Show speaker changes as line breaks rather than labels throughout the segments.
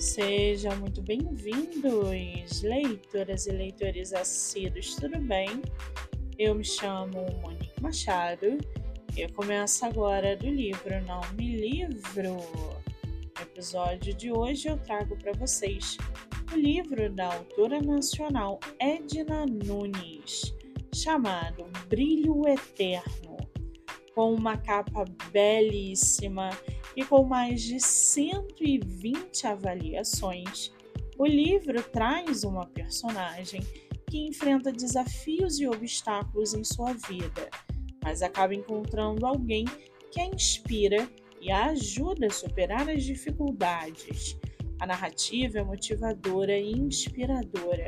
Sejam muito bem-vindos, leitoras e leitores assíduos, tudo bem? Eu me chamo Monique Machado e eu começo agora do livro Não Me Livro. No episódio de hoje eu trago para vocês o livro da autora nacional Edna Nunes, chamado Brilho Eterno, com uma capa belíssima e com mais de 120 avaliações, o livro traz uma personagem que enfrenta desafios e obstáculos em sua vida, mas acaba encontrando alguém que a inspira e a ajuda a superar as dificuldades. A narrativa é motivadora e inspiradora.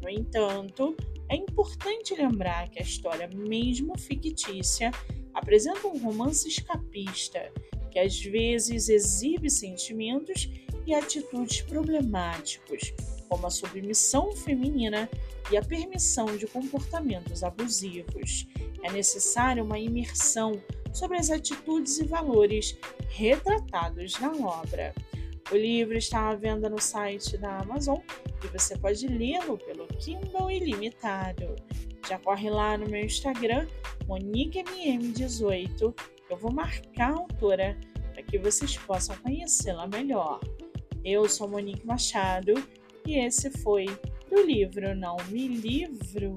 No entanto, é importante lembrar que a história, mesmo fictícia, apresenta um romance escapista que às vezes exibe sentimentos e atitudes problemáticos, como a submissão feminina e a permissão de comportamentos abusivos. É necessária uma imersão sobre as atitudes e valores retratados na obra. O livro está à venda no site da Amazon e você pode lê-lo pelo Kindle Ilimitado. Já corre lá no meu Instagram, MoniqueMM18 eu vou marcar a autora para que vocês possam conhecê-la melhor. Eu sou Monique Machado e esse foi do livro Não Me Livro.